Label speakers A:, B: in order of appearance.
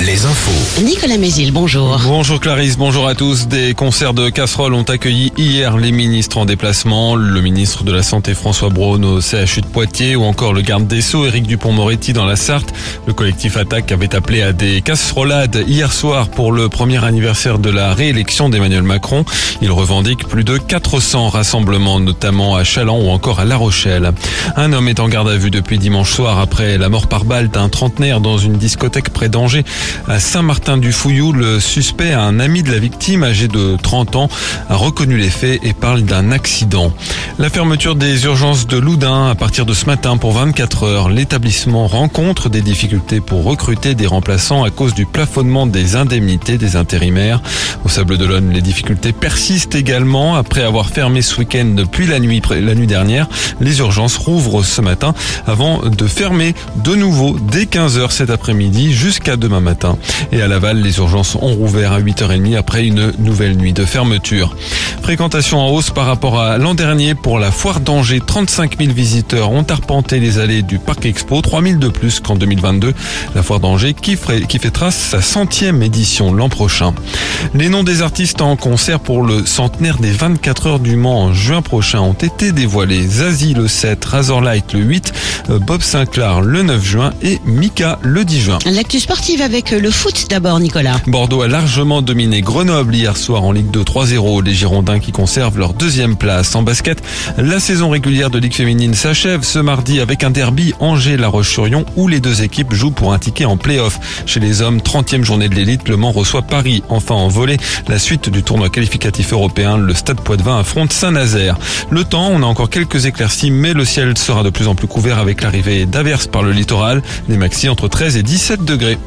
A: Les infos.
B: Nicolas Mézil, bonjour.
C: Bonjour Clarisse, bonjour à tous. Des concerts de casseroles ont accueilli hier les ministres en déplacement. Le ministre de la Santé François Braun au CHU de Poitiers ou encore le garde des Sceaux Éric Dupont-Moretti dans la Sarthe. Le collectif Attaque avait appelé à des casserolades hier soir pour le premier anniversaire de la réélection d'Emmanuel Macron. Il revendique plus de 400 rassemblements, notamment à Chaland ou encore à La Rochelle. Un homme est en garde à vue depuis dimanche soir après la mort par balle d'un trentenaire dans une discothèque près d'Angers. À Saint-Martin-du-Fouillou, le suspect, un ami de la victime, âgé de 30 ans, a reconnu les faits et parle d'un accident. La fermeture des urgences de Loudun à partir de ce matin pour 24 heures. L'établissement rencontre des difficultés pour recruter des remplaçants à cause du plafonnement des indemnités des intérimaires. Au Sable d'Olonne, les difficultés persistent également. Après avoir fermé ce week-end depuis la nuit, la nuit dernière, les urgences rouvrent ce matin avant de fermer de nouveau dès 15h cet après-midi jusqu'à demain matin. Et à Laval, les urgences ont rouvert à 8h30 après une nouvelle nuit de fermeture. Fréquentation en hausse par rapport à l'an dernier pour la foire d'Angers. 35 000 visiteurs ont arpenté les allées du Parc Expo, 3 000 de plus qu'en 2022. La foire d'Angers qui, qui fêtera sa centième édition l'an prochain. Les noms des artistes en concert pour le centenaire des 24 heures du Mans en juin prochain ont été dévoilés. Zazie le 7, Razorlight le 8, euh, Bob Sinclair le 9 juin et Mika le 10 juin.
B: L'actu sportive avec le foot d'abord, Nicolas.
C: Bordeaux a largement dominé Grenoble hier soir en Ligue 2 3-0. Les Girondins qui conservent leur deuxième place. En basket, la saison régulière de Ligue féminine s'achève ce mardi avec un derby Angers-La Roche-sur-Yon où les deux équipes jouent pour un ticket en play-off. Chez les hommes, 30e journée de l'élite, Le Mans reçoit Paris. Enfin en volée, la suite du tournoi qualificatif européen, le Stade Poitvin affronte Saint-Nazaire. Le temps, on a encore quelques éclaircies, mais le ciel sera de plus en plus couvert avec l'arrivée d'averses par le littoral. Les maxi entre 13 et 17 degrés.